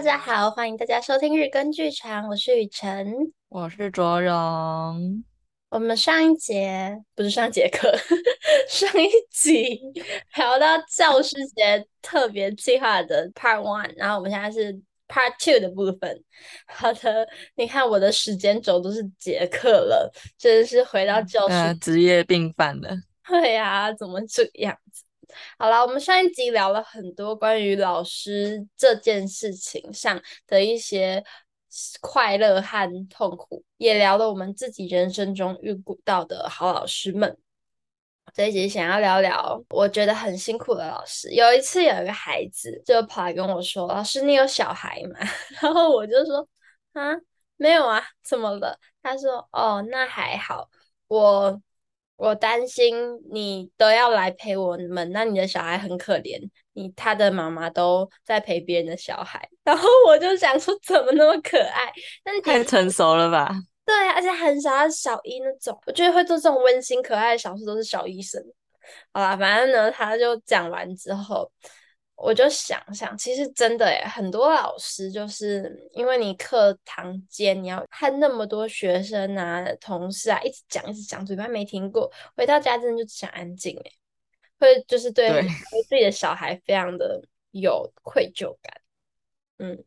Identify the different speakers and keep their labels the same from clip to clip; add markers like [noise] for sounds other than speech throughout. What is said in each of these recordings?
Speaker 1: 大家好，欢迎大家收听日更剧场，我是雨辰，
Speaker 2: 我是卓荣。
Speaker 1: 我们上一节不是上一节课，[laughs] 上一集聊到教师节特别计划的 Part One，然后我们现在是 Part Two 的部分。好的，你看我的时间轴都是节课了，真的是回到教师、
Speaker 2: 呃、职业病犯了。
Speaker 1: 对呀、啊，怎么这样子？好了，我们上一集聊了很多关于老师这件事情上的一些快乐和痛苦，也聊了我们自己人生中遇到的好老师们。这一集想要聊聊我觉得很辛苦的老师。有一次有一个孩子就跑来跟我说：“老师，你有小孩吗？” [laughs] 然后我就说：“啊，没有啊，怎么了？”他说：“哦，那还好，我。”我担心你都要来陪我们，那你的小孩很可怜，你他的妈妈都在陪别人的小孩，然后我就想说怎么那么可爱？但是
Speaker 2: 太成熟了吧？
Speaker 1: 对啊，而且很小小一那种，我觉得会做这种温馨可爱的小事都是小医生。好啦，反正呢，他就讲完之后。我就想想，其实真的诶，很多老师就是因为你课堂间你要看那么多学生啊、同事啊，一直讲一直讲，嘴巴没停过，回到家真的就只想安静诶，会就是对对自己的小孩非常的有愧疚感。嗯，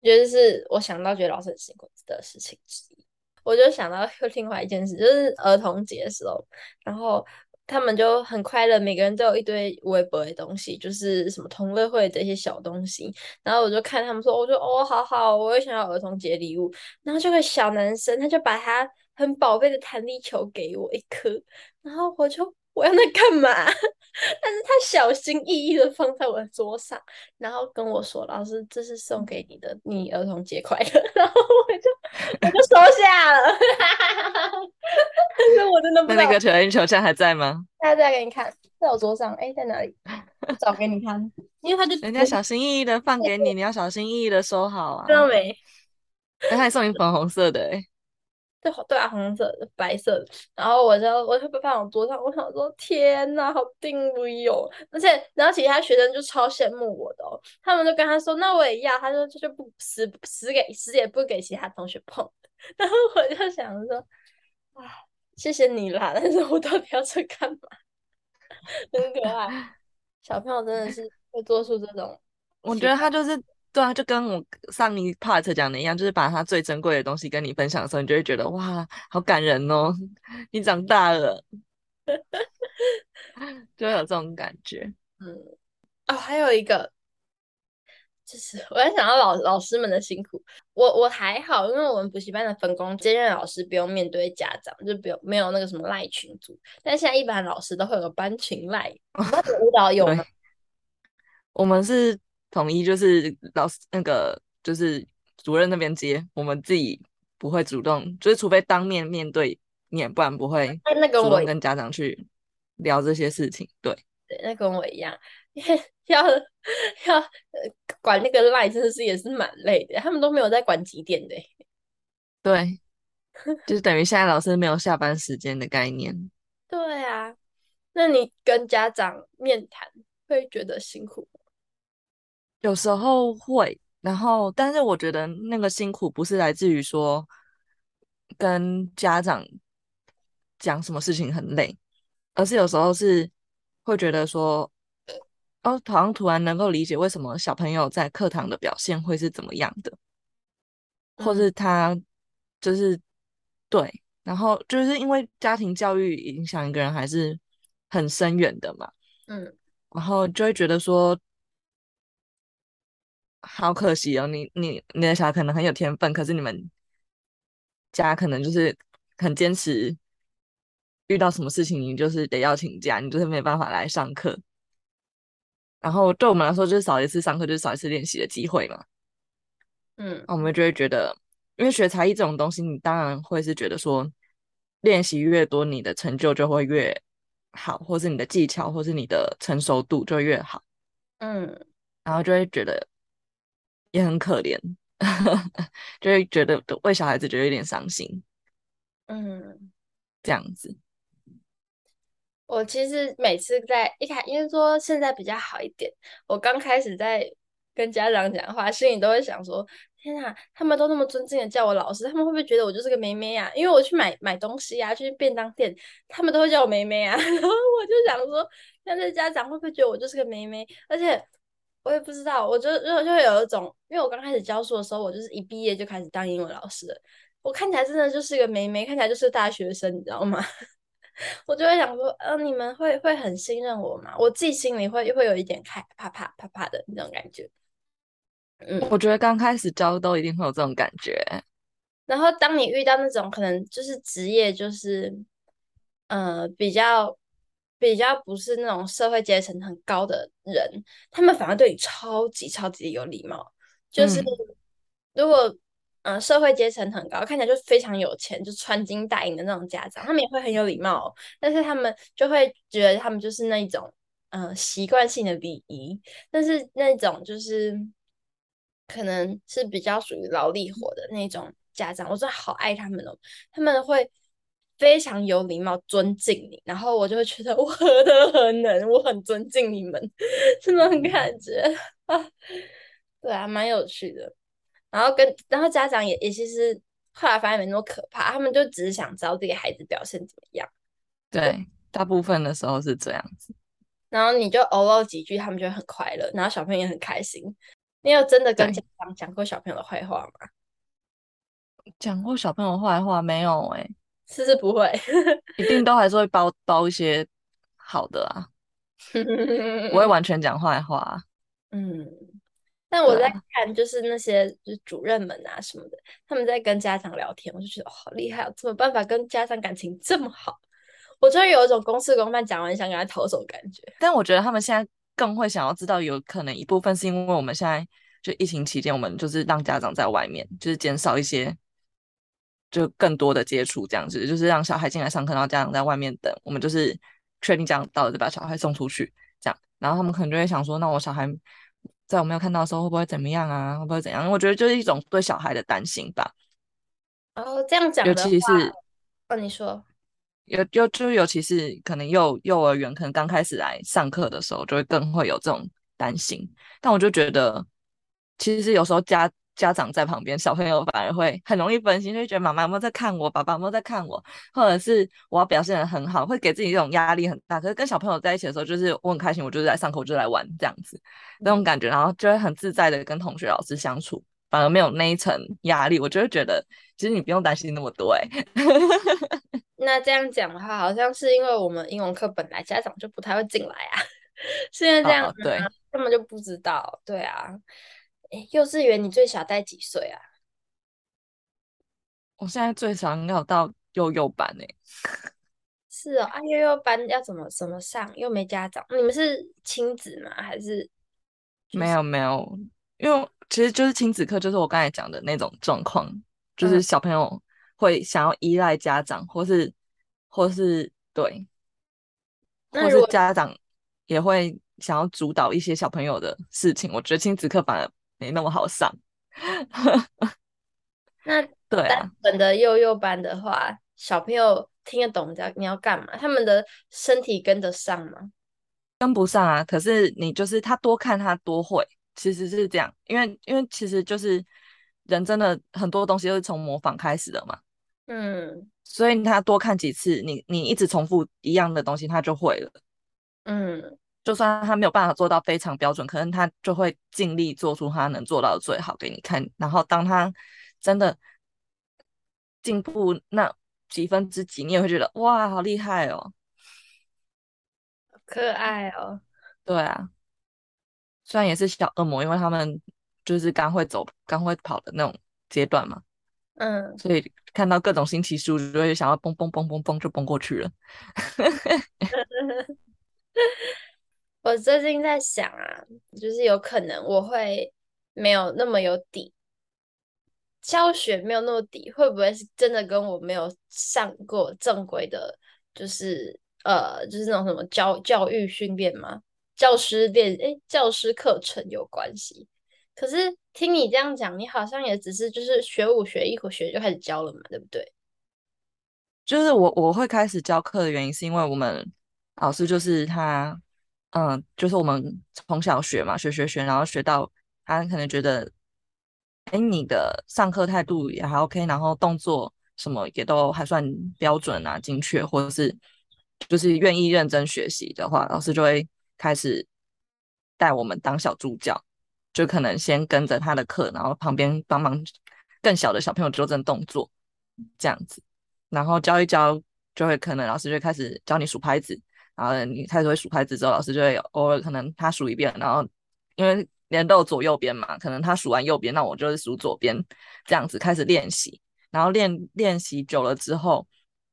Speaker 1: 就是我想到觉得老师很辛苦的事情之一，我就想到又另外一件事，就是儿童节的时候，然后。他们就很快乐，每个人都有一堆微博的东西，就是什么同乐会这些小东西。然后我就看他们说，我就哦，好好，我也想要儿童节礼物。然后这个小男生他就把他很宝贝的弹力球给我一颗，然后我就。我要那干嘛？[laughs] 但是他小心翼翼的放在我的桌上，然后跟我说：“老师，这是送给你的，你儿童节快乐。” [laughs] 然后我就我就收下了。但是我真的不知道。那
Speaker 2: 个球员球现在还在吗？
Speaker 1: 现在再给你看，在我桌上。哎，在哪里？找给你看。因为他就
Speaker 2: 人家小心翼翼的放给你，你要小心翼翼的收好啊。
Speaker 1: 知道没？
Speaker 2: 他还送你粉红色的哎。
Speaker 1: 对对啊，红色的、白色的，然后我就我就放我桌上，我想说天呐，好定位哟！而且然后其他学生就超羡慕我的哦，他们就跟他说，那我也要，他说这就不死死给死也不给其他同学碰。[laughs] 然后我就想说，啊，谢谢你啦，但是我到底要这干嘛？[laughs] 很可爱，[laughs] 小朋友真的是会做出这种，
Speaker 2: 我觉得他就是。对啊，就跟我上一 part 讲的一样，就是把他最珍贵的东西跟你分享的时候，你就会觉得哇，好感人哦，[laughs] 你长大了，[laughs] 就会有这种感觉。
Speaker 1: 嗯，哦，还有一个，就是我在想到老老师们的辛苦，我我还好，因为我们补习班的分工，兼任老师不用面对家长，就不用没有那个什么赖群组，但现在一般老师都会有个班群赖，那个舞蹈有吗？[laughs]
Speaker 2: 我们是。统一就是老师那个就是主任那边接，我们自己不会主动，就是除非当面面对面，不然不会主动跟家长去聊这些事情。对
Speaker 1: 对，那跟我一样，因为要要管那个 line 真的是也是蛮累的，他们都没有在管几点的。
Speaker 2: 对，就是等于现在老师没有下班时间的概念。
Speaker 1: 对啊，那你跟家长面谈会觉得辛苦？
Speaker 2: 有时候会，然后，但是我觉得那个辛苦不是来自于说跟家长讲什么事情很累，而是有时候是会觉得说，哦，好像突然能够理解为什么小朋友在课堂的表现会是怎么样的，或是他就是对，然后就是因为家庭教育影响一个人还是很深远的嘛，
Speaker 1: 嗯，
Speaker 2: 然后就会觉得说。好可惜哦，你你你的小孩可能很有天分，可是你们家可能就是很坚持，遇到什么事情你就是得要请假，你就是没办法来上课。然后对我们来说，就是少一次上课就是少一次练习的机会嘛。
Speaker 1: 嗯，
Speaker 2: 我们就会觉得，因为学才艺这种东西，你当然会是觉得说，练习越多，你的成就就会越好，或是你的技巧，或是你的成熟度就越好。
Speaker 1: 嗯，
Speaker 2: 然后就会觉得。也很可怜，[laughs] 就会觉得为小孩子觉得有点伤心，
Speaker 1: 嗯，
Speaker 2: 这样子。
Speaker 1: 我其实每次在一开，因为说现在比较好一点。我刚开始在跟家长讲话，心里都会想说：天啊，他们都那么尊敬的叫我老师，他们会不会觉得我就是个妹妹啊？因为我去买买东西啊，去便当店，他们都会叫我妹妹啊。[laughs] 然后我就想说，现在家长会不会觉得我就是个妹妹？而且我也不知道，我就就就会有一种，因为我刚开始教书的时候，我就是一毕业就开始当英文老师了，我看起来真的就是一个妹妹，看起来就是大学生，你知道吗？[laughs] 我就会想说，呃，你们会会很信任我吗？我自己心里会会有一点害怕怕怕怕的那种感觉。
Speaker 2: 嗯，我觉得刚开始教都一定会有这种感觉。
Speaker 1: 然后当你遇到那种可能就是职业就是，呃，比较比较不是那种社会阶层很高的人，他们反而对你超级超级有礼貌。就是如果。嗯社会阶层很高，看起来就非常有钱，就穿金戴银的那种家长，他们也会很有礼貌，哦，但是他们就会觉得他们就是那一种，嗯、呃，习惯性的礼仪，但是那种就是可能是比较属于劳力活的那种家长，我真的好爱他们哦，他们会非常有礼貌，尊敬你，然后我就会觉得 [laughs] 我何德何能，我很尊敬你们，这种感觉啊，对啊，蛮有趣的。然后跟然后家长也也其实后来发现没那么可怕，他们就只是想知道自己孩子表现怎么样。
Speaker 2: 对，对大部分的时候是这样子。
Speaker 1: 然后你就偶尔几句，他们就会很快乐，然后小朋友也很开心。你有真的跟家长讲过小朋友的坏话吗？
Speaker 2: 讲过小朋友的坏话没有？哎，
Speaker 1: 是是不会，[laughs]
Speaker 2: 一定都还是会包包一些好的啊，不会完 [laughs] 全讲坏话。
Speaker 1: 嗯。但我在看，就是那些就是主任们啊什么的，他们在跟家长聊天，我就觉得、哦、好厉害，怎么办法跟家长感情这么好？[laughs] 我真的有一种公事公办讲完想跟他投手的感觉。
Speaker 2: 但我觉得他们现在更会想要知道，有可能一部分是因为我们现在就疫情期间，我们就是让家长在外面，就是减少一些就更多的接触，这样子，就是让小孩进来上课，然后家长在外面等，我们就是确定这样到了就把小孩送出去，这样，然后他们可能就会想说，那我小孩。在我没有看到的时候，会不会怎么样啊？会不会怎样？我觉得就是一种对小孩的担心吧。
Speaker 1: 哦，这样讲
Speaker 2: 尤其是，
Speaker 1: 哦，你说，
Speaker 2: 有就就尤其是可能幼幼儿园，可能刚开始来上课的时候，就会更会有这种担心。但我就觉得，其实有时候家。家长在旁边，小朋友反而会很容易分心，就会觉得妈妈有没有在看我，爸爸有没有在看我，或者是我要表现的很好，会给自己这种压力很大。可是跟小朋友在一起的时候，就是我很开心，我就是来上课，我就来玩这样子那种感觉，然后就会很自在的跟同学、老师相处，反而没有那一层压力。我就会觉得，其实你不用担心那么多哎、欸。[laughs]
Speaker 1: 那这样讲的话，好像是因为我们英文课本来家长就不太会进来啊，[laughs] 现在这样、哦、
Speaker 2: 对，
Speaker 1: 根本就不知道，对啊。哎，幼稚园你最小带几岁啊？
Speaker 2: 我现在最小应该有到幼幼班诶。
Speaker 1: 是哦，啊，幼幼班要怎么怎么上？又没家长，你们是亲子吗？还是、就是？
Speaker 2: 没有没有，因为其实就是亲子课，就是我刚才讲的那种状况，就是小朋友会想要依赖家长，或是或是对，或是家长也会想要主导一些小朋友的事情。我觉得亲子课反而。没那么好上，[laughs]
Speaker 1: 那 [laughs] 对啊，本的幼幼班的话，小朋友听得懂你要你要干嘛？他们的身体跟得上吗？
Speaker 2: 跟不上啊。可是你就是他多看他多会，其实是这样，因为因为其实就是人真的很多东西都是从模仿开始的嘛。
Speaker 1: 嗯，
Speaker 2: 所以他多看几次，你你一直重复一样的东西，他就会了。
Speaker 1: 嗯。
Speaker 2: 就算他没有办法做到非常标准，可能他就会尽力做出他能做到的最好给你看。然后当他真的进步那几分之几，你也会觉得哇，好厉害哦，
Speaker 1: 可爱哦。
Speaker 2: 对啊，虽然也是小恶魔，因为他们就是刚会走、刚会跑的那种阶段嘛。
Speaker 1: 嗯，
Speaker 2: 所以看到各种新奇事物，就会想要蹦蹦蹦蹦蹦就蹦过去了。[laughs]
Speaker 1: 我最近在想啊，就是有可能我会没有那么有底，教学没有那么底，会不会是真的跟我没有上过正规的，就是呃，就是那种什么教教育训练吗？教师练诶，教师课程有关系？可是听你这样讲，你好像也只是就是学五学一会学就开始教了嘛，对不对？
Speaker 2: 就是我我会开始教课的原因，是因为我们老师就是他。嗯，就是我们从小学嘛，学学学，然后学到他可能觉得，哎，你的上课态度也还 OK，然后动作什么也都还算标准啊、精确，或者是就是愿意认真学习的话，老师就会开始带我们当小助教，就可能先跟着他的课，然后旁边帮忙更小的小朋友纠正动作，这样子，然后教一教，就会可能老师就开始教你数拍子。然后你开始会数拍子之后，老师就会偶尔可能他数一遍，然后因为连都左右边嘛，可能他数完右边，那我就是数左边，这样子开始练习。然后练练习久了之后，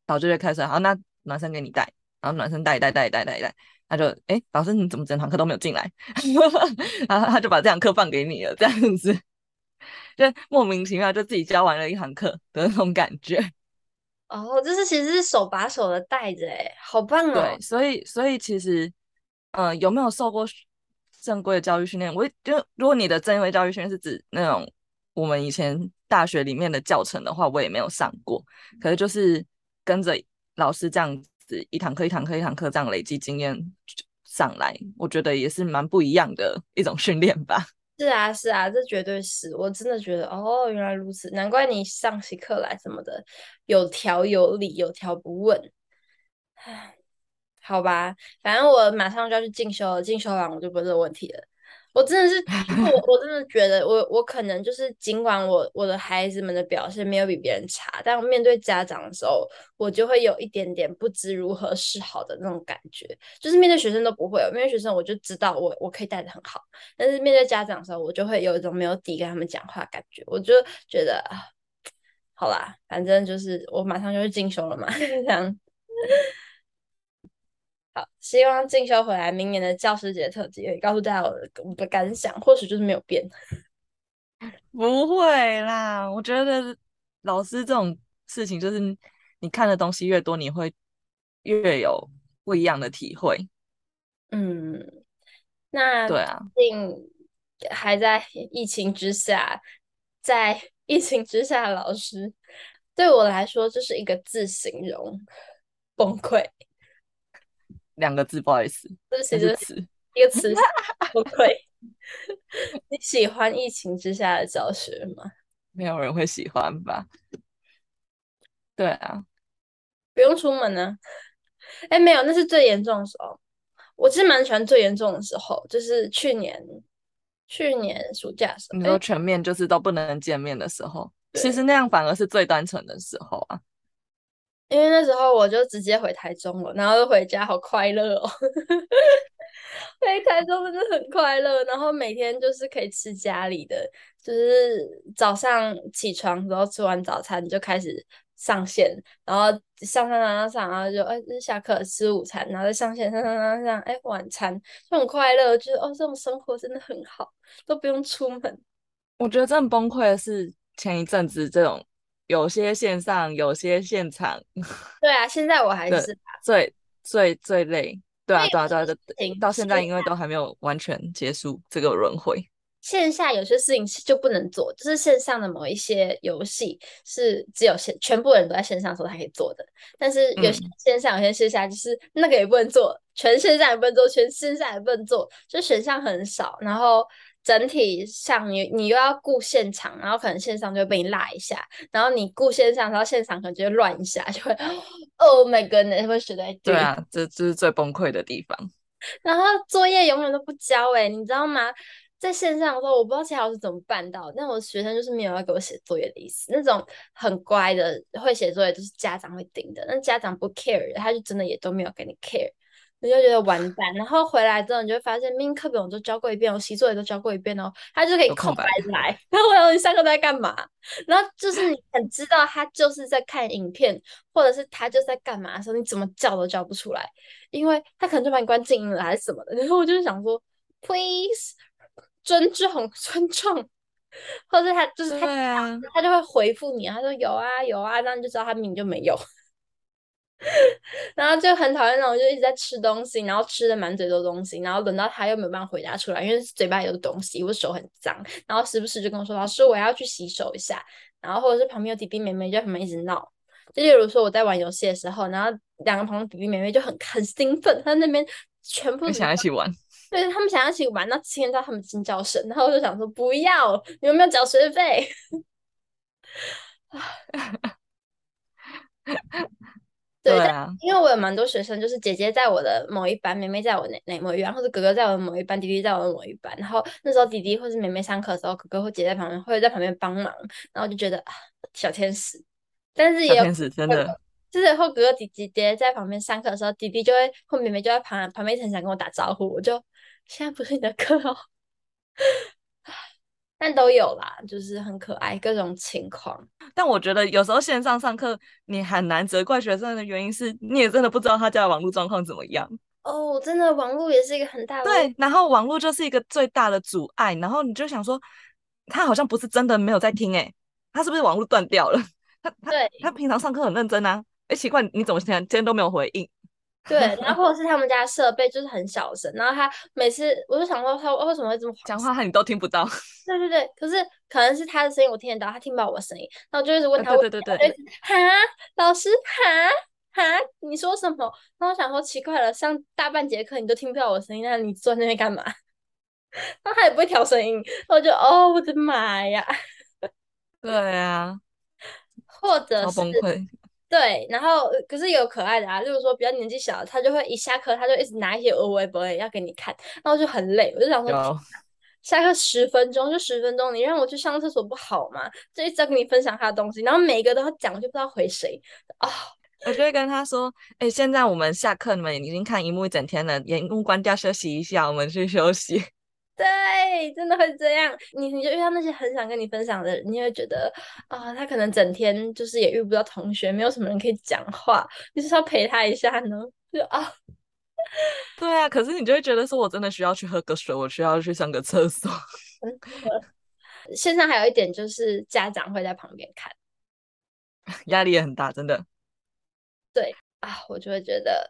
Speaker 2: 老师就开始好，那暖身给你带，然后暖身带一带带一带带一带，他就哎，老师你怎么整堂课都没有进来？[laughs] 然后他就把这堂课放给你了，这样子 [laughs] 就莫名其妙就自己教完了一堂课的那种感觉。
Speaker 1: 哦，这是其实是手把手的带着，哎，好棒哦！
Speaker 2: 对，所以所以其实，嗯、呃，有没有受过正规的教育训练？我就如果你的正规教育训练是指那种我们以前大学里面的教程的话，我也没有上过。可是就是跟着老师这样子一堂课一堂课一堂课这样累积经验上来，我觉得也是蛮不一样的一种训练吧。
Speaker 1: 是啊，是啊，这绝对是我真的觉得哦，原来如此，难怪你上起课来什么的有条有理，有条不紊。唉，好吧，反正我马上就要去进修了，进修完我就不是问题了。我真的是，我我真的觉得我，我可能就是，尽管我我的孩子们的表现没有比别人差，但我面对家长的时候，我就会有一点点不知如何是好的那种感觉。就是面对学生都不会，面对学生我就知道我我可以带得很好，但是面对家长的时候，我就会有一种没有底跟他们讲话的感觉。我就觉得，好啦，反正就是我马上就去进修了嘛，[laughs] 这样。好，希望进修回来，明年的教师节特辑也告诉大家我的我的感想，或许就是没有变。[laughs]
Speaker 2: 不会啦，我觉得老师这种事情，就是你看的东西越多，你会越有不一样的体会。
Speaker 1: 嗯，那
Speaker 2: 对啊，
Speaker 1: 竟还在疫情之下，在 [laughs] 疫情之下，老师对我来说就是一个字形容：崩溃。
Speaker 2: 两个字，不好意思，
Speaker 1: 这是词，一个词，[laughs] 崩溃。[laughs] 你喜欢疫情之下的教学吗？
Speaker 2: 没有人会喜欢吧？对啊，
Speaker 1: 不用出门呢。哎，没有，那是最严重的时候。我其实蛮喜欢最严重的时候，就是去年，去年暑假的时候。
Speaker 2: 你说全面就是都不能见面的时候，其实那样反而是最单纯的时候啊。
Speaker 1: 因为那时候我就直接回台中了，然后就回家，好快乐哦！[laughs] 回台中真的很快乐，然后每天就是可以吃家里的，就是早上起床然后吃完早餐就开始上线，然后上上上上上，然后就哎下课吃午餐，然后再上线上上上上，哎晚餐就很快乐，就是哦这种生活真的很好，都不用出门。
Speaker 2: 我觉得真的崩溃的是前一阵子这种。有些线上，有些现场。[laughs]
Speaker 1: 对啊，现在我还是
Speaker 2: 最最最累。对啊，对啊，对啊，对。到现在，因为都还没有完全结束这个轮回。
Speaker 1: 线下有些事情就不能做，就是线上的某一些游戏是只有线全部人都在线上的时候才可以做的。但是有些线上，有些线下，就是那个也不能做，全线上也不能做，全线下也不能做，就选项很少，然后。整体上你你又要顾现场，然后可能线上就会被你落一下，然后你顾线上，然后现场可能就会乱一下，就会 Oh my goodness，会觉得
Speaker 2: 对啊，这这是最崩溃的地方。[laughs]
Speaker 1: 然后作业永远都不交哎、欸，你知道吗？在线上的时候，我不知道其他老师怎么办到，但我学生就是没有要给我写作业的意思。那种很乖的会写作业，就是家长会盯的，那家长不 care，他就真的也都没有给你 care。我就觉得完蛋，然后回来之后你就会发现，明明课本我都教过一遍，我习作也都教过一遍哦，他就可以空白来。[laughs] 然后我问你上课都在干嘛？然后就是你很知道他就是在看影片，或者是他就是在干嘛的时候，你怎么叫都叫不出来，因为他可能就把你关静音了还是什么的。然后我就想说，please 尊重 [laughs] 尊重，或者他就是他、啊、他就会回复你，他说有啊有啊，那你就知道他明明就没有。然后就很讨厌那种，就一直在吃东西，然后吃的满嘴都东西，然后轮到他又没有办法回答出来，因为嘴巴有东西，我手很脏，然后时不时就跟我说：“老师，我要去洗手一下。”然后或者是旁边有弟弟妹妹就他们一直闹，就例如说我在玩游戏的时候，然后两个旁边弟弟妹妹就很很兴奋，他那边全部
Speaker 2: 想一起玩，[laughs]
Speaker 1: 对，他们想要一起玩，那听到他们尖叫声，然后我就想说不要，你们没有缴学费。[laughs] [laughs] 对，
Speaker 2: 对啊，
Speaker 1: 因为我有蛮多学生，就是姐姐在我的某一班，妹妹在我哪哪某一班，或者哥哥在我的某一班，弟弟在我的某一班。然后那时候弟弟或是妹妹上课的时候，哥哥或姐姐在旁边，或者在旁边帮忙，然后就觉得啊，小天使。但是也有
Speaker 2: 小天使真的，[laughs]
Speaker 1: 就是或哥哥弟弟姐姐在旁边上课的时候，弟弟就会或妹妹就在旁旁边很想跟我打招呼，我就现在不是你的课哦。但都有啦，就是很可爱，各种情况。
Speaker 2: 但我觉得有时候线上上课，你很难责怪学生的原因是，你也真的不知道他家的网络状况怎么样。
Speaker 1: 哦，真的，网络也是一个很大的。
Speaker 2: 对，然后网络就是一个最大的阻碍。然后你就想说，他好像不是真的没有在听，诶，他是不是网络断掉了？[laughs] 他他
Speaker 1: 对
Speaker 2: 他平常上课很认真啊，诶，奇怪，你怎么现在今天都没有回应？[laughs]
Speaker 1: 对，然后或者是他们家设备就是很小声，然后他每次我就想说他为什么会这么
Speaker 2: 讲话，你都听不到。[laughs]
Speaker 1: 对对对，可是可能是他的声音我听得到，他听不到我的声音，然后就一直问他，
Speaker 2: 啊、对对对对，
Speaker 1: 哈，老师哈哈，你说什么？然后我想说奇怪了，上大半节课你都听不到我的声音，那你坐在那边干嘛？[laughs] 然后他也不会调声音，然后就哦我的妈呀，
Speaker 2: 对啊，
Speaker 1: 或者是
Speaker 2: 崩溃。
Speaker 1: 对，然后可是有可爱的啊，就是说比较年纪小的，他就会一下课他就一直拿一些有的没的要给你看，然后就很累，我就想说，[laughs] 下课十分钟就十分钟，你让我去上厕所不好吗？就一直要跟你分享他的东西，然后每一个都要讲，就不知道回谁啊。哦、
Speaker 2: 我就会跟他说，哎，现在我们下课，你们已经看荧幕一整天了，荧幕关掉休息一下，我们去休息。
Speaker 1: 对，真的会这样。你你就遇到那些很想跟你分享的人，你会觉得啊、呃，他可能整天就是也遇不到同学，没有什么人可以讲话，你就是要陪他一下呢。就啊，
Speaker 2: 对啊，可是你就会觉得说，我真的需要去喝个水，我需要去上个厕所。[laughs]
Speaker 1: 线上还有一点就是家长会在旁边看，
Speaker 2: 压力也很大，真的。
Speaker 1: 对啊，我就会觉得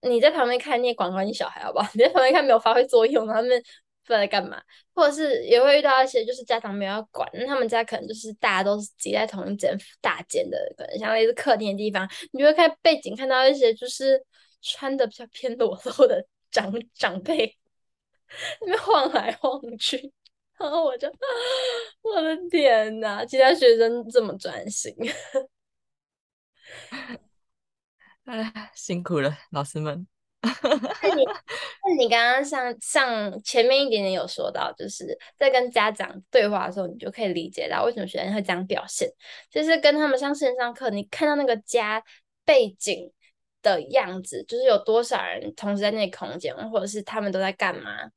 Speaker 1: 你在旁边看，你也管管你小孩好不好？[laughs] 你在旁边看没有发挥作用，他们。不知道在干嘛，或者是也会遇到一些就是家长没有要管，那他们家可能就是大家都是挤在同一间大间的，可能像类似客厅的地方，你就会看背景看到一些就是穿的比较偏裸露的长长辈，那边晃来晃去，然后我就我的天哪，其他学生这么专心，[laughs]
Speaker 2: 哎，辛苦了，老师们。[laughs]
Speaker 1: 那你那你刚刚上上前面一点点有说到，就是在跟家长对话的时候，你就可以理解到为什么学生会这样表现。就是跟他们上线上课，你看到那个家背景的样子，就是有多少人同时在那个空间，或者是他们都在干嘛。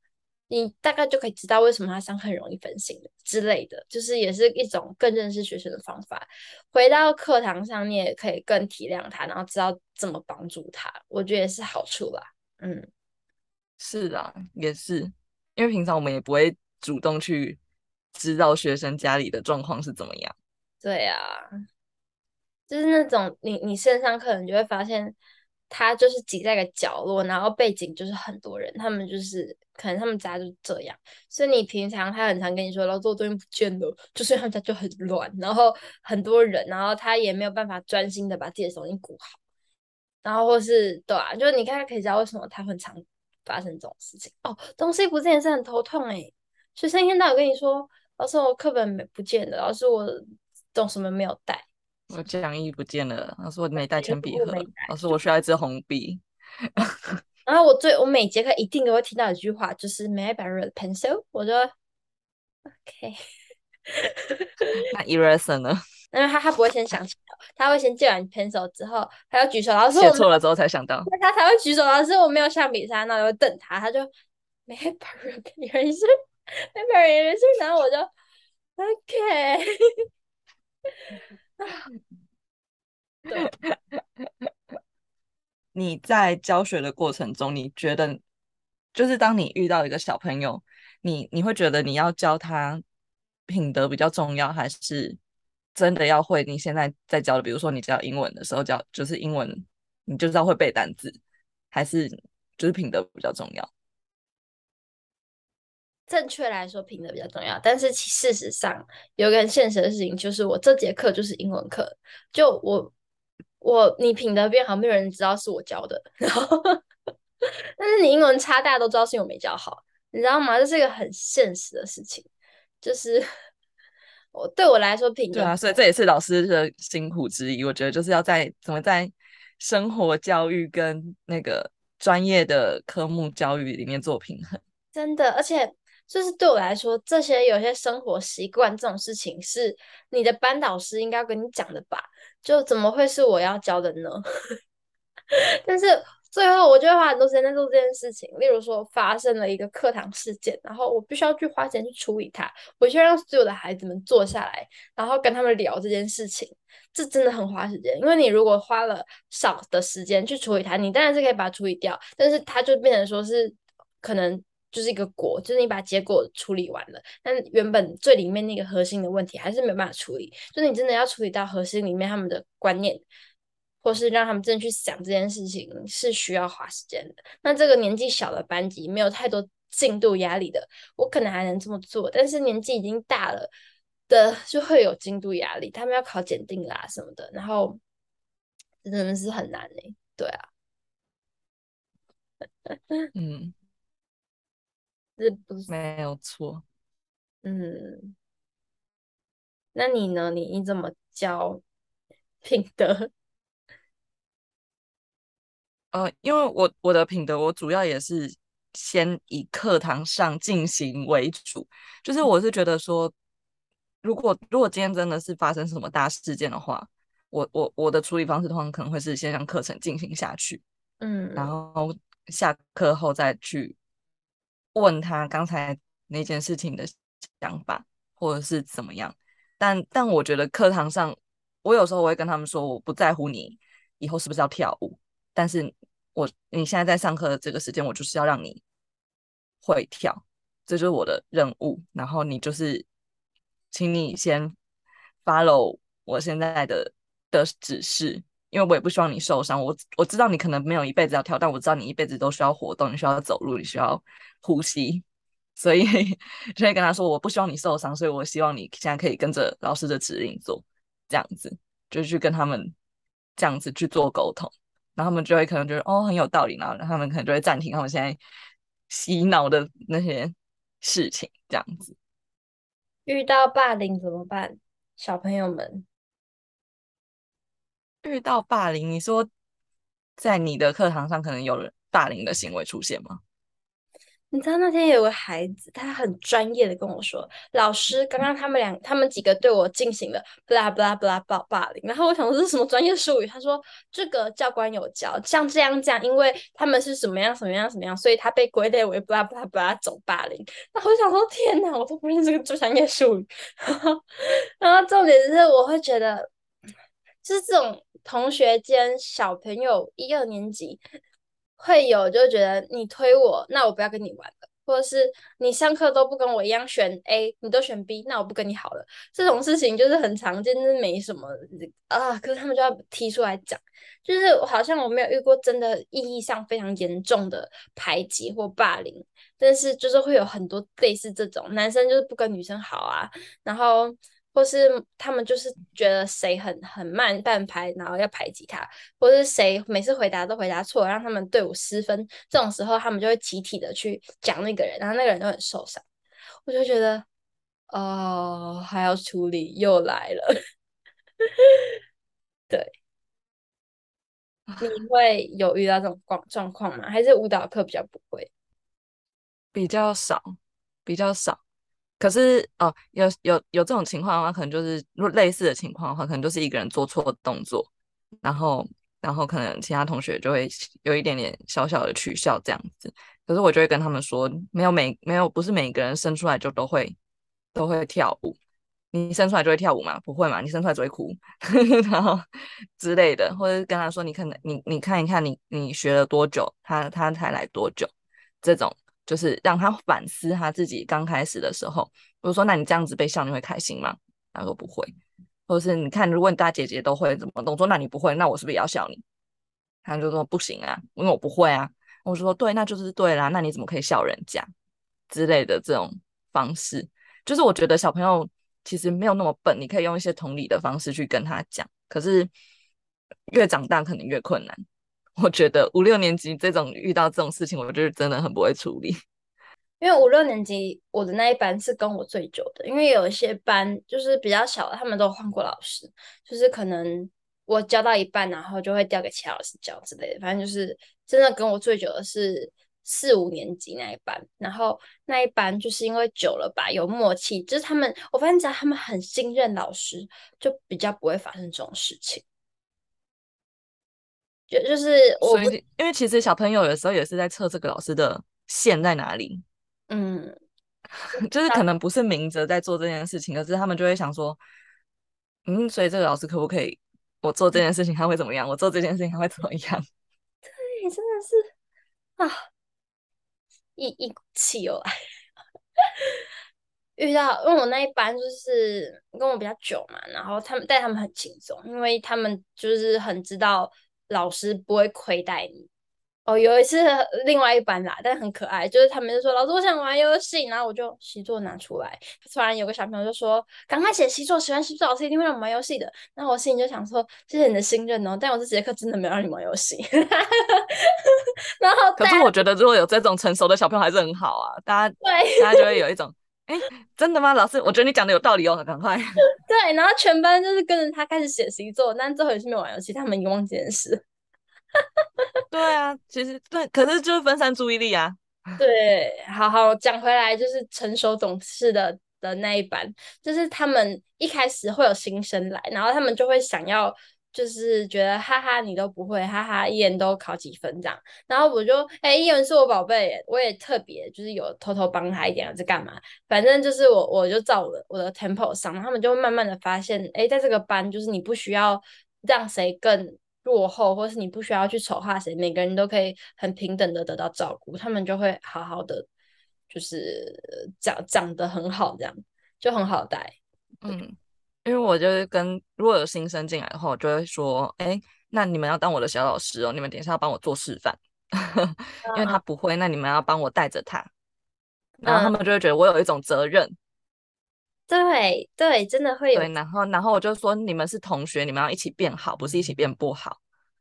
Speaker 1: 你大概就可以知道为什么他上课很容易分心之类的，就是也是一种更认识学生的方法。回到课堂上，你也可以更体谅他，然后知道怎么帮助他。我觉得也是好处啦。嗯，
Speaker 2: 是啊，也是，因为平常我们也不会主动去知道学生家里的状况是怎么样。
Speaker 1: 对啊，就是那种你你线上课，你就会发现。他就是挤在个角落，然后背景就是很多人，他们就是可能他们家就这样，所以你平常他很常跟你说，老师我东西不见了，就是他们家就很乱，然后很多人，然后他也没有办法专心的把自己的东西顾好，然后或是对啊，就是你看他可以知道为什么他很常发生这种事情。哦，东西不见是很头痛诶，学生一天到晚跟你说，老师我课本没不见了，老师我懂什么没有带。
Speaker 2: 我讲义不见了，老师我没带铅笔盒，老师我需要一支红笔。
Speaker 1: 然后我最我每节课一定都会听到一句话，就是 May I borrow a pencil？我说 OK。[laughs]
Speaker 2: 那 eraser 呢？[laughs]
Speaker 1: 因为他他不会先想起来，他会先借完 pencil 之后，他要举手，老师
Speaker 2: 写错了之后才想到，
Speaker 1: 他才会举手，老师我没有橡皮擦，那我就瞪他，他就 May I borrow a eraser？May I borrow a eraser？然后我就 OK。[laughs] [laughs] 对，[laughs]
Speaker 2: 你在教学的过程中，你觉得就是当你遇到一个小朋友，你你会觉得你要教他品德比较重要，还是真的要会？你现在在教的，比如说你教英文的时候教，就是英文，你就知道会背单词，还是就是品德比较重要？
Speaker 1: 正确来说，品德比较重要。但是其事实上，有个很现实的事情，就是我这节课就是英文课。就我我你品德变好，没有人知道是我教的。[laughs] 然后但是你英文差，大家都知道是我没教好，你知道吗？这是一个很现实的事情，就是 [laughs] 我对我来说，品德
Speaker 2: 对啊，所以这也是老师的辛苦之一。我觉得就是要在怎么在生活教育跟那个专业的科目教育里面做平衡。
Speaker 1: 真的，而且就是对我来说，这些有些生活习惯这种事情，是你的班导师应该跟你讲的吧？就怎么会是我要教的呢？[laughs] 但是。最后，我就会花很多时间在做这件事情。例如说，发生了一个课堂事件，然后我必须要去花钱去处理它。我需要让所有的孩子们坐下来，然后跟他们聊这件事情。这真的很花时间，因为你如果花了少的时间去处理它，你当然是可以把它处理掉，但是它就变成说是可能就是一个果，就是你把结果处理完了，但原本最里面那个核心的问题还是没办法处理。就是你真的要处理到核心里面他们的观念。或是让他们真的去想这件事情是需要花时间的。那这个年纪小的班级没有太多进度压力的，我可能还能这么做。但是年纪已经大了的就会有进度压力，他们要考检定啦什么的，然后真的是很难嘞。对啊，[laughs]
Speaker 2: 嗯，
Speaker 1: 这不是
Speaker 2: 没有错。
Speaker 1: 嗯，那你呢？你你怎么教 [laughs] 品德？
Speaker 2: 呃，因为我我的品德，我主要也是先以课堂上进行为主，就是我是觉得说，如果如果今天真的是发生什么大事件的话，我我我的处理方式通常可能会是先让课程进行下去，
Speaker 1: 嗯，
Speaker 2: 然后下课后再去问他刚才那件事情的想法或者是怎么样，但但我觉得课堂上，我有时候我会跟他们说，我不在乎你以后是不是要跳舞。但是我你现在在上课的这个时间，我就是要让你会跳，这就是我的任务。然后你就是，请你先 follow 我现在的的指示，因为我也不希望你受伤。我我知道你可能没有一辈子要跳，但我知道你一辈子都需要活动，你需要走路，你需要呼吸，所以就会跟他说，我不希望你受伤，所以我希望你现在可以跟着老师的指令做，这样子就去跟他们这样子去做沟通。然后他们就会可能觉得哦很有道理，然后他们可能就会暂停他们现在洗脑的那些事情，这样子。
Speaker 1: 遇到霸凌怎么办？小朋友们
Speaker 2: 遇到霸凌，你说在你的课堂上可能有人霸凌的行为出现吗？
Speaker 1: 你知道那天有个孩子，他很专业的跟我说：“老师，刚刚他们俩，他们几个对我进行了不啦不啦不啦霸霸凌。”然后我想说这是什么专业术语？他说：“这个教官有教，像这样讲，因为他们是什么样什么样什么样，所以他被归类为不啦不啦不啦种霸凌。”那我想说：“天哪，我都不认识这个专业术语。”然后重点是，我会觉得，就是这种同学间小朋友一二年级。会有就觉得你推我，那我不要跟你玩了，或者是你上课都不跟我一样选 A，你都选 B，那我不跟你好了。这种事情就是很常见，就是没什么啊。可是他们就要提出来讲，就是好像我没有遇过真的意义上非常严重的排挤或霸凌，但是就是会有很多类似这种男生就是不跟女生好啊，然后。或是他们就是觉得谁很很慢半拍，然后要排挤他，或是谁每次回答都回答错，让他们队伍失分。这种时候，他们就会集体的去讲那个人，然后那个人就很受伤。我就觉得，哦，还要处理，又来了。[laughs] 对，你会有遇到这种状状况吗？还是舞蹈课比较不会？
Speaker 2: 比较少，比较少。可是哦，有有有这种情况的话，可能就是如类似的情况的话，可能就是一个人做错动作，然后然后可能其他同学就会有一点点小小的取笑这样子。可是我就会跟他们说，没有每没有不是每个人生出来就都会都会跳舞，你生出来就会跳舞吗？不会嘛，你生出来只会哭，[laughs] 然后之类的，或者跟他说，你看你你看一看你你学了多久，他他才来多久，这种。就是让他反思他自己刚开始的时候，我说：“那你这样子被笑，你会开心吗？”他说：“不会。”或者是你看，如果你大姐姐都会怎么动作，那你不会，那我是不是也要笑你？他就说：“不行啊，因为我不会啊。”我说：“对，那就是对啦。那你怎么可以笑人家之类的这种方式？就是我觉得小朋友其实没有那么笨，你可以用一些同理的方式去跟他讲。可是越长大可能越困难。我觉得五六年级这种遇到这种事情，我就是真的很不会处理。[laughs]
Speaker 1: 因为五六年级我的那一班是跟我最久的，因为有一些班就是比较小的，他们都换过老师，就是可能我教到一半，然后就会调给其他老师教之类的。反正就是真的跟我最久的是四五年级那一班，然后那一班就是因为久了吧，有默契，就是他们我发现只要他们很信任老师，就比较不会发生这种事情。就就是我
Speaker 2: 因为其实小朋友有时候也是在测这个老师的线在哪里。
Speaker 1: 嗯，[laughs]
Speaker 2: 就是可能不是明着在做这件事情，可是他们就会想说，嗯，所以这个老师可不可以，我做这件事情他会怎么样？我做这件事情他会怎么样？[laughs]
Speaker 1: 对，真的是啊，一一股气又来。[laughs] 遇到，因为我那一班就是跟我比较久嘛，然后他们带他们很轻松，因为他们就是很知道老师不会亏待你。哦，有一次另外一班啦，但很可爱，就是他们就说老师我想玩游戏，然后我就习作拿出来，突然有个小朋友就说赶快写习作，写完习作老师一定会让我们玩游戏的。然后我心里就想说谢谢你的信任哦，但我这节课真的没有让你玩游戏。[laughs] 然后
Speaker 2: 可是我觉得如果有这种成熟的小朋友还是很好啊，大家对大家就会有一种哎真的吗？老师我觉得你讲的有道理哦，赶快。[laughs]
Speaker 1: 对，然后全班就是跟着他开始写习作，但最后也是没有玩游戏，他们已经忘记这件事。[laughs]
Speaker 2: 对啊，其实对，可是就是分散注意力啊。[laughs]
Speaker 1: 对，好好讲回来，就是成熟懂事的的那一班，就是他们一开始会有新生来，然后他们就会想要，就是觉得哈哈你都不会，哈哈一人都考几分这样。然后我就哎，一人是我宝贝，我也特别就是有偷偷帮他一点，在干嘛？反正就是我我就照我的我的 tempo 上，他们就会慢慢的发现，哎，在这个班就是你不需要让谁更。落后，或是你不需要去丑化谁，每个人都可以很平等的得到照顾，他们就会好好的，就是长长得很好，这样就很好带。
Speaker 2: 嗯，因为我就是跟如果有新生进来的话，我就会说，哎、欸，那你们要当我的小老师哦，你们等一下要帮我做示范，[laughs] 因为他不会，那你们要帮我带着他，然后他们就会觉得我有一种责任。
Speaker 1: 对对，真的会有。
Speaker 2: 对，然后然后我就说，你们是同学，你们要一起变好，不是一起变不好。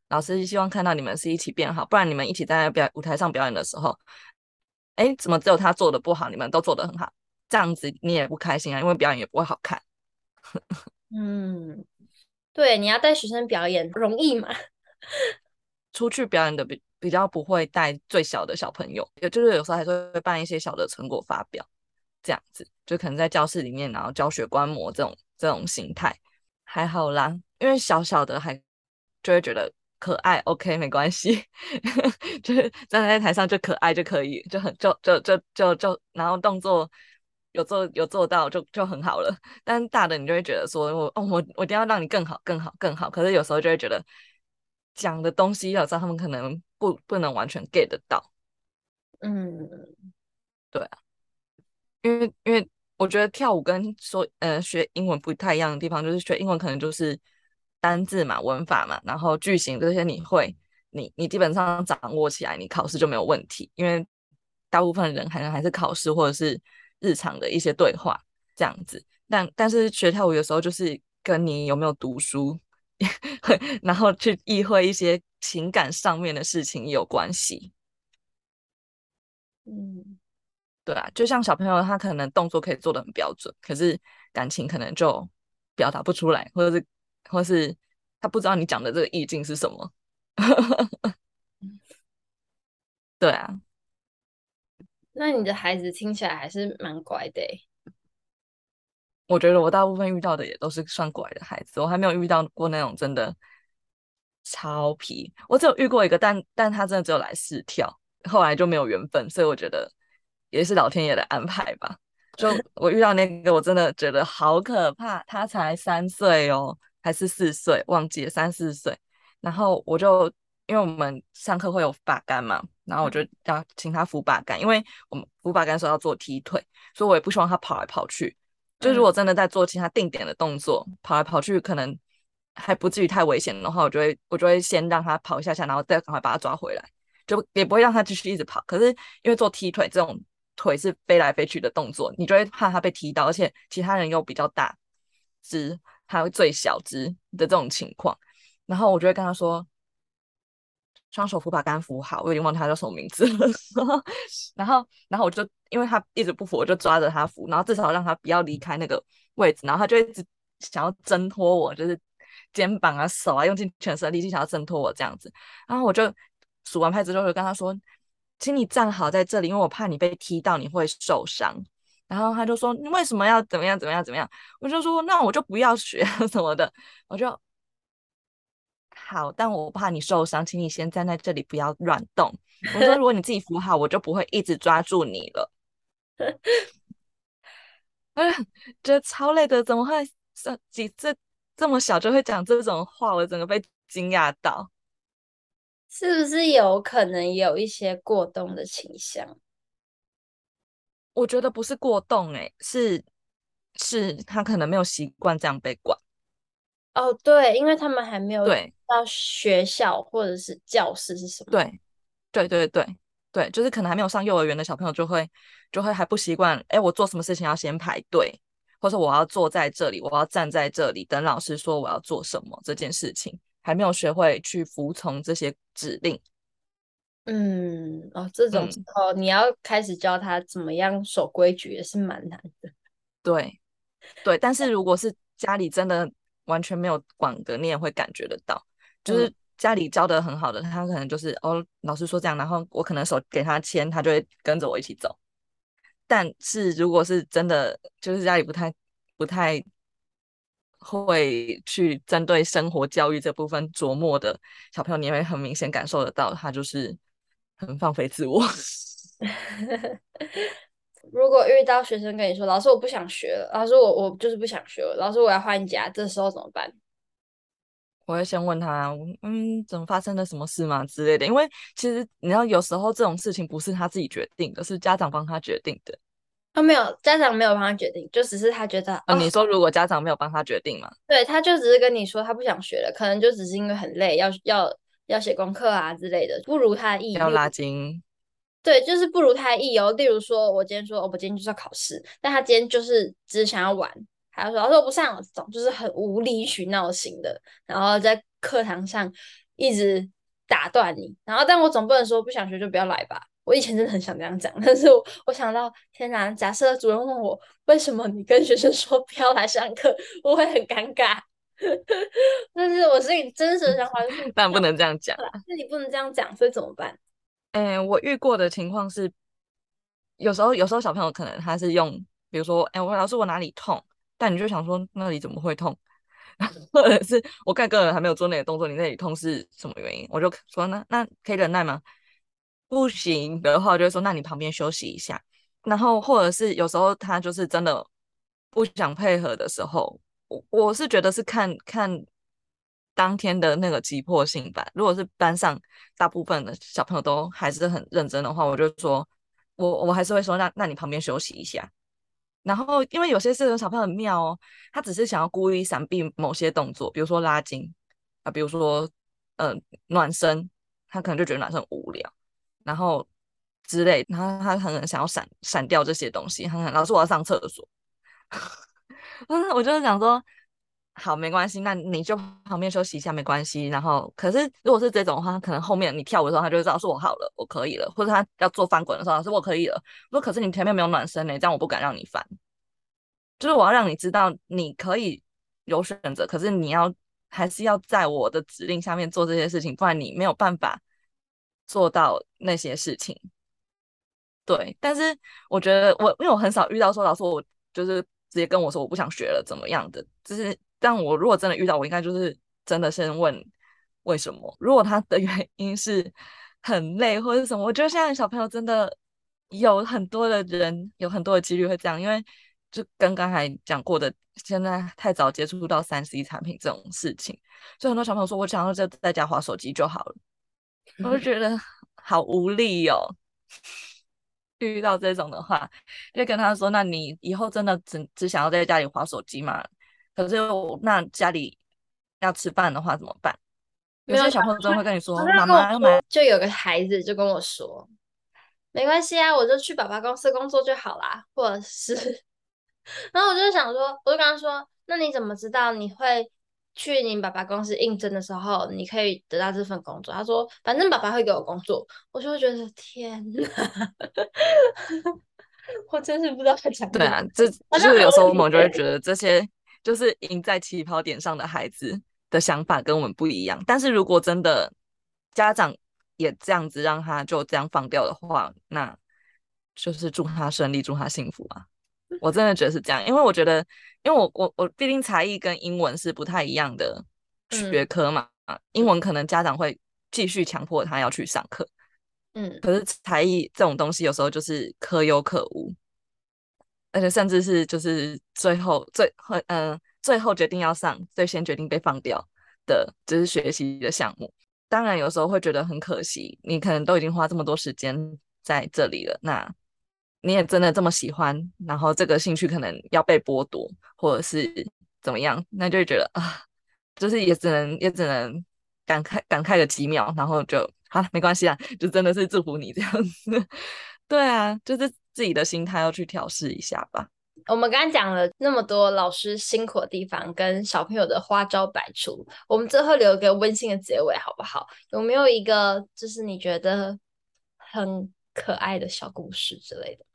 Speaker 2: 老师希望看到你们是一起变好，不然你们一起在表舞台上表演的时候，哎，怎么只有他做的不好，你们都做的很好？这样子你也不开心啊，因为表演也不会好看。[laughs]
Speaker 1: 嗯，对，你要带学生表演容易吗？[laughs]
Speaker 2: 出去表演的比比较不会带最小的小朋友，也就是有时候还是会办一些小的成果发表。这样子就可能在教室里面，然后教学观摩这种这种形态还好啦，因为小小的还就会觉得可爱，OK 没关系，[laughs] 就是站在台上就可爱就可以，就很就就就就就然后动作有做有做到就就很好了。但大的你就会觉得说我哦我我一定要让你更好更好更好，可是有时候就会觉得讲的东西有时候他们可能不不能完全 get 得到，
Speaker 1: 嗯，
Speaker 2: 对啊。因为因为我觉得跳舞跟说呃学英文不太一样的地方，就是学英文可能就是单字嘛、文法嘛，然后句型这些你会，你你基本上掌握起来，你考试就没有问题。因为大部分人可能还是考试或者是日常的一些对话这样子。但但是学跳舞有时候就是跟你有没有读书，[laughs] 然后去意会一些情感上面的事情有关系。
Speaker 1: 嗯。
Speaker 2: 对啊，就像小朋友，他可能动作可以做的很标准，可是感情可能就表达不出来，或者是，或是他不知道你讲的这个意境是什么。[laughs] 对啊，
Speaker 1: 那你的孩子听起来还是蛮乖的。
Speaker 2: 我觉得我大部分遇到的也都是算乖的孩子，我还没有遇到过那种真的超皮。我只有遇过一个，但但他真的只有来试跳，后来就没有缘分，所以我觉得。也是老天爷的安排吧。就 [laughs] 我遇到那个，我真的觉得好可怕。他才三岁哦，还是四岁，忘记了三四岁。然后我就因为我们上课会有把杆嘛，然后我就要请他扶把杆，因为我们扶把杆时候要做踢腿，所以我也不希望他跑来跑去。就如果真的在做其他定点的动作，跑来跑去可能还不至于太危险的话，我就会我就会先让他跑一下下，然后再赶快把他抓回来，就也不会让他继续一直跑。可是因为做踢腿这种。腿是飞来飞去的动作，你就会怕他被踢到，而且其他人又比较大只，他会最小只的这种情况，然后我就会跟他说，双手扶把杆扶好，我有点忘记他叫什么名字了。[laughs] 然后，然后我就因为他一直不扶，我就抓着他扶，然后至少让他不要离开那个位置。然后他就一直想要挣脱我，就是肩膀啊、手啊，用尽全身力气想要挣脱我这样子。然后我就数完拍子之后，就跟他说：“请你站好在这里，因为我怕你被踢到，你会受伤。”然后他就说：“你为什么要怎么样？怎么样？怎么样？”我就说：“那我就不要学 [laughs] 什么的。”我就。好，但我怕你受伤，请你先站在这里，不要乱动。我说，如果你自己扶好，我就不会一直抓住你了。哎呀，觉得超累的，怎么会这几这这么小就会讲这种话？我整个被惊讶到。
Speaker 1: 是不是有可能有一些过动的倾向？
Speaker 2: 我觉得不是过动，欸，诶，是是他可能没有习惯这样被管。
Speaker 1: 哦，对，因为他们还没有
Speaker 2: 对
Speaker 1: 到学校或者是教室是什么？
Speaker 2: 对，对对对对，就是可能还没有上幼儿园的小朋友就会就会还不习惯。哎，我做什么事情要先排队，或者我要坐在这里，我要站在这里等老师说我要做什么，这件事情还没有学会去服从这些指令。
Speaker 1: 嗯，哦，这种时候、嗯、你要开始教他怎么样守规矩也是蛮难的。
Speaker 2: 对对，但是如果是家里真的。完全没有管的，你也会感觉得到。就是家里教的很好的，他可能就是哦，老师说这样，然后我可能手给他牵，他就会跟着我一起走。但是如果是真的，就是家里不太不太会去针对生活教育这部分琢磨的小朋友，你也会很明显感受得到，他就是很放飞自我。[laughs]
Speaker 1: 如果遇到学生跟你说：“老师，我不想学了。”老师，我我就是不想学了。老师，我要换家，这时候怎么办？
Speaker 2: 我会先问他：“嗯，怎么发生了什么事吗？”之类的。因为其实你知道，有时候这种事情不是他自己决定的，是家长帮他决定的。
Speaker 1: 啊、哦，没有，家长没有帮他决定，就只是他觉得。
Speaker 2: 哦，你说如果家长没有帮他决定嘛？
Speaker 1: 对，他就只是跟你说他不想学了，可能就只是因为很累，要要要写功课啊之类的，不如他意。
Speaker 2: 要拉筋。
Speaker 1: 对，就是不如他意哦。例如说，我今天说，哦，我今天就是要考试，但他今天就是只想要玩，还要说，老师我不上了，这种就是很无理取闹型的，然后在课堂上一直打断你，然后但我总不能说不想学就不要来吧。我以前真的很想这样讲，[laughs] 但是我我想到，天哪，假设主任问我为什么你跟学生说不要来上课，我会很尴尬。[laughs] 但是我是你真实的想法就是，[laughs]
Speaker 2: 但不能这样讲，
Speaker 1: 那你不能这样讲，所以怎么办？
Speaker 2: 嗯，我遇过的情况是，有时候有时候小朋友可能他是用，比如说，哎，我老师我哪里痛，但你就想说那里怎么会痛，[laughs] 或者是我看个人还没有做那个动作，你那里痛是什么原因？我就说那那可以忍耐吗？不行的话，我就会说那你旁边休息一下。然后或者是有时候他就是真的不想配合的时候，我我是觉得是看看。当天的那个急迫性吧。如果是班上大部分的小朋友都还是很认真的话，我就说，我我还是会说，那那你旁边休息一下。然后，因为有些是小朋友很妙哦，他只是想要故意闪避某些动作，比如说拉筋啊，比如说嗯、暖身，他可能就觉得暖身很无聊，然后之类，然后他可能想要闪闪掉这些东西，他可能老师我要上厕所，嗯，[laughs] 我就是想说。好，没关系，那你就旁边休息一下，没关系。然后，可是如果是这种的话，可能后面你跳舞的时候，他就知道说我好了，我可以了。或者他要做翻滚的时候，他说我可以了。我说可是你前面没有暖身呢，这样我不敢让你翻。就是我要让你知道你可以有选择，可是你要还是要在我的指令下面做这些事情，不然你没有办法做到那些事情。对，但是我觉得我因为我很少遇到说老师我就是直接跟我说我不想学了怎么样的，就是。但我如果真的遇到，我应该就是真的先问为什么。如果他的原因是很累或者什么，我觉得现在小朋友真的有很多的人有很多的几率会这样，因为就跟刚才讲过的，现在太早接触到三 C 产品这种事情，所以很多小朋友说我想要就在家滑手机就好了，我就觉得好无力哦。[laughs] 遇到这种的话，就跟他说：“那你以后真的只只想要在家里滑手机吗？”可是我那家里要吃饭的话怎么办？有些小朋友都会跟你说：“妈妈要买。”
Speaker 1: 就有个孩子就跟我说：“没关系啊，我就去爸爸公司工作就好啦。”或者是，[laughs] 然后我就想说，我就跟他说：“那你怎么知道你会去你爸爸公司应征的时候，你可以得到这份工作。他说，反正爸爸会给我工作，我就会觉得天哪，[laughs] 我真是不知道他讲。
Speaker 2: 对啊，这就是有时候我们就会觉得这些就是赢在起跑点上的孩子的想法跟我们不一样。但是如果真的家长也这样子让他就这样放掉的话，那就是祝他顺利，祝他幸福啊。我真的觉得是这样，因为我觉得，因为我我我毕竟才艺跟英文是不太一样的学科嘛，嗯、英文可能家长会继续强迫他要去上课，
Speaker 1: 嗯，
Speaker 2: 可是才艺这种东西有时候就是可有可无，而且甚至是就是最后最后嗯、呃、最后决定要上，最先决定被放掉的，就是学习的项目。当然有时候会觉得很可惜，你可能都已经花这么多时间在这里了，那。你也真的这么喜欢，然后这个兴趣可能要被剥夺，或者是怎么样，那就会觉得啊，就是也只能也只能感慨感慨个几秒，然后就好没关系啊，就真的是祝福你这样子。[laughs] 对啊，就是自己的心态要去调试一下吧。
Speaker 1: 我们刚刚讲了那么多老师辛苦的地方，跟小朋友的花招百出，我们最后留一个温馨的结尾好不好？有没有一个就是你觉得很可爱的小故事之类的？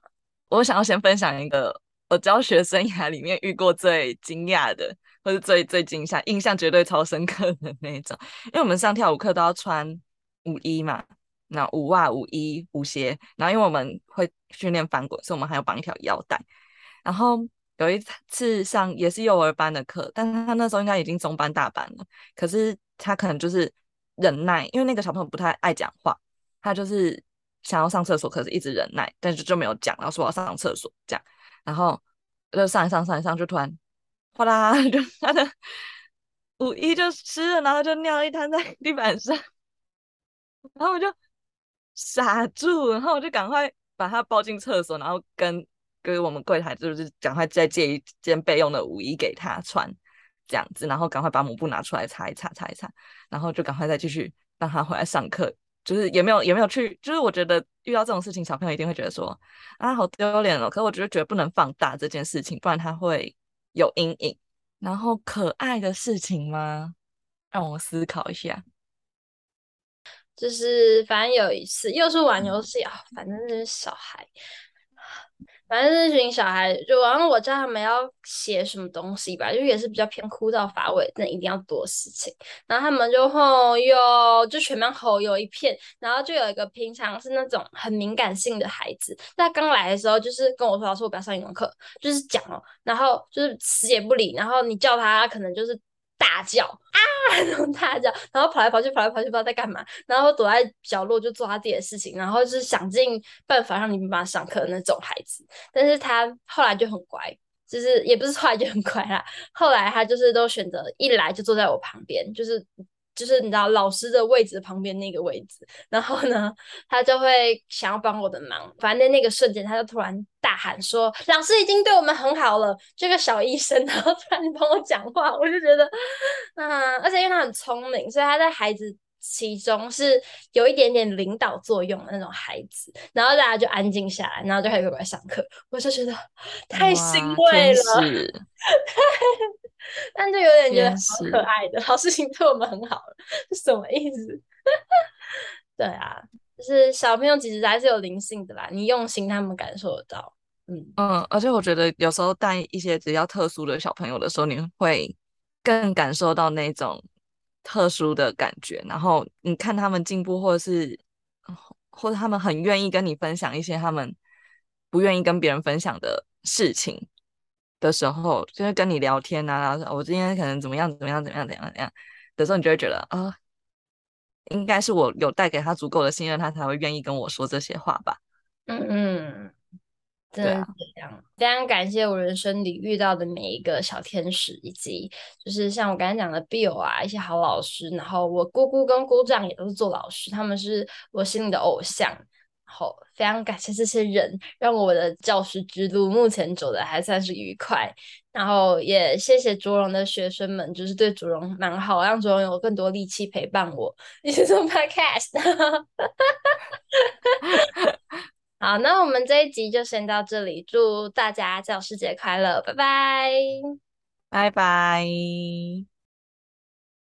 Speaker 2: 我想要先分享一个我教学生涯里面遇过最惊讶的，或是最最惊吓、印象绝对超深刻的那一种。因为我们上跳舞课都要穿舞衣嘛，那舞袜、舞衣、舞鞋，然后因为我们会训练翻滚，所以我们还要绑一条腰带。然后有一次上也是幼儿班的课，但是他那时候应该已经中班大班了，可是他可能就是忍耐，因为那个小朋友不太爱讲话，他就是。想要上厕所，可是一直忍耐，但是就没有讲，然后说我要上厕所这样，然后就上一上上一上，就突然哗啦，[laughs] 就他的五衣就湿了，然后就尿一滩在地板上，[laughs] 然后我就傻住，然后我就赶快把他抱进厕所，然后跟跟我们柜台就是赶快再借一件备用的舞衣给他穿，这样子，然后赶快把抹布拿出来擦一擦，擦一擦，然后就赶快再继续让他回来上课。就是也没有也没有去，就是我觉得遇到这种事情，小朋友一定会觉得说啊，好丢脸哦。可是我觉得觉得不能放大这件事情，不然他会有阴影。然后可爱的事情吗？让我思考一下。
Speaker 1: 就是反正有一次又是玩游戏啊，反正就是小孩。[sighs] 反正这群小孩，就然后我叫他们要写什么东西吧，就也是比较偏枯燥乏味，但一定要做事情。然后他们就吼哟，就全班吼有一片。然后就有一个平常是那种很敏感性的孩子，他刚来的时候就是跟我说：“老师，我不要上英文课。”就是讲哦，然后就是死也不理。然后你叫他，他可能就是。大叫啊，[laughs] 那种大叫，然后跑来跑去，跑来跑去，不知道在干嘛，然后躲在角落就做他自己的事情，然后就是想尽办法让你们帮他上课的那种孩子。但是他后来就很乖，就是也不是后来就很乖啦，后来他就是都选择一来就坐在我旁边，就是。就是你知道老师的位置旁边那个位置，然后呢，他就会想要帮我的忙。反正那个瞬间，他就突然大喊说：“老师已经对我们很好了。”这个小医生，然后突然帮我讲话，我就觉得，啊，而且因为他很聪明，所以他在孩子其中是有一点点领导作用的那种孩子。然后大家就安静下来，然后就开始乖乖上课。我就觉得太欣慰了。[laughs] 但就有点觉得好可爱的，好事情对我们很好了，是什么意思？[laughs] 对啊，就是小朋友其实还是有灵性的啦，你用心，他们感受得到。嗯
Speaker 2: 嗯，而且我觉得有时候带一些比较特殊的小朋友的时候，你会更感受到那种特殊的感觉。然后你看他们进步，或者是或者他们很愿意跟你分享一些他们不愿意跟别人分享的事情。的时候，就是跟你聊天啊，然后我今天可能怎么样怎么样怎么样怎样怎样的时候，你就会觉得啊、呃，应该是我有带给他足够的信任，他才会愿意跟我说这些话吧。
Speaker 1: 嗯嗯，真的这样。啊、非常感谢我人生里遇到的每一个小天使，以及就是像我刚才讲的 Bill 啊，一些好老师，然后我姑姑跟姑丈也都是做老师，他们是我心里的偶像。好，非常感谢这些人，让我的教师之路目前走的还算是愉快。然后也谢谢卓荣的学生们，就是对卓荣蛮好，让卓荣有更多力气陪伴我一起做 podcast。[laughs] 好，那我们这一集就先到这里，祝大家教师节快乐，拜拜，
Speaker 2: 拜拜。